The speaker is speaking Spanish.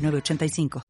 8985.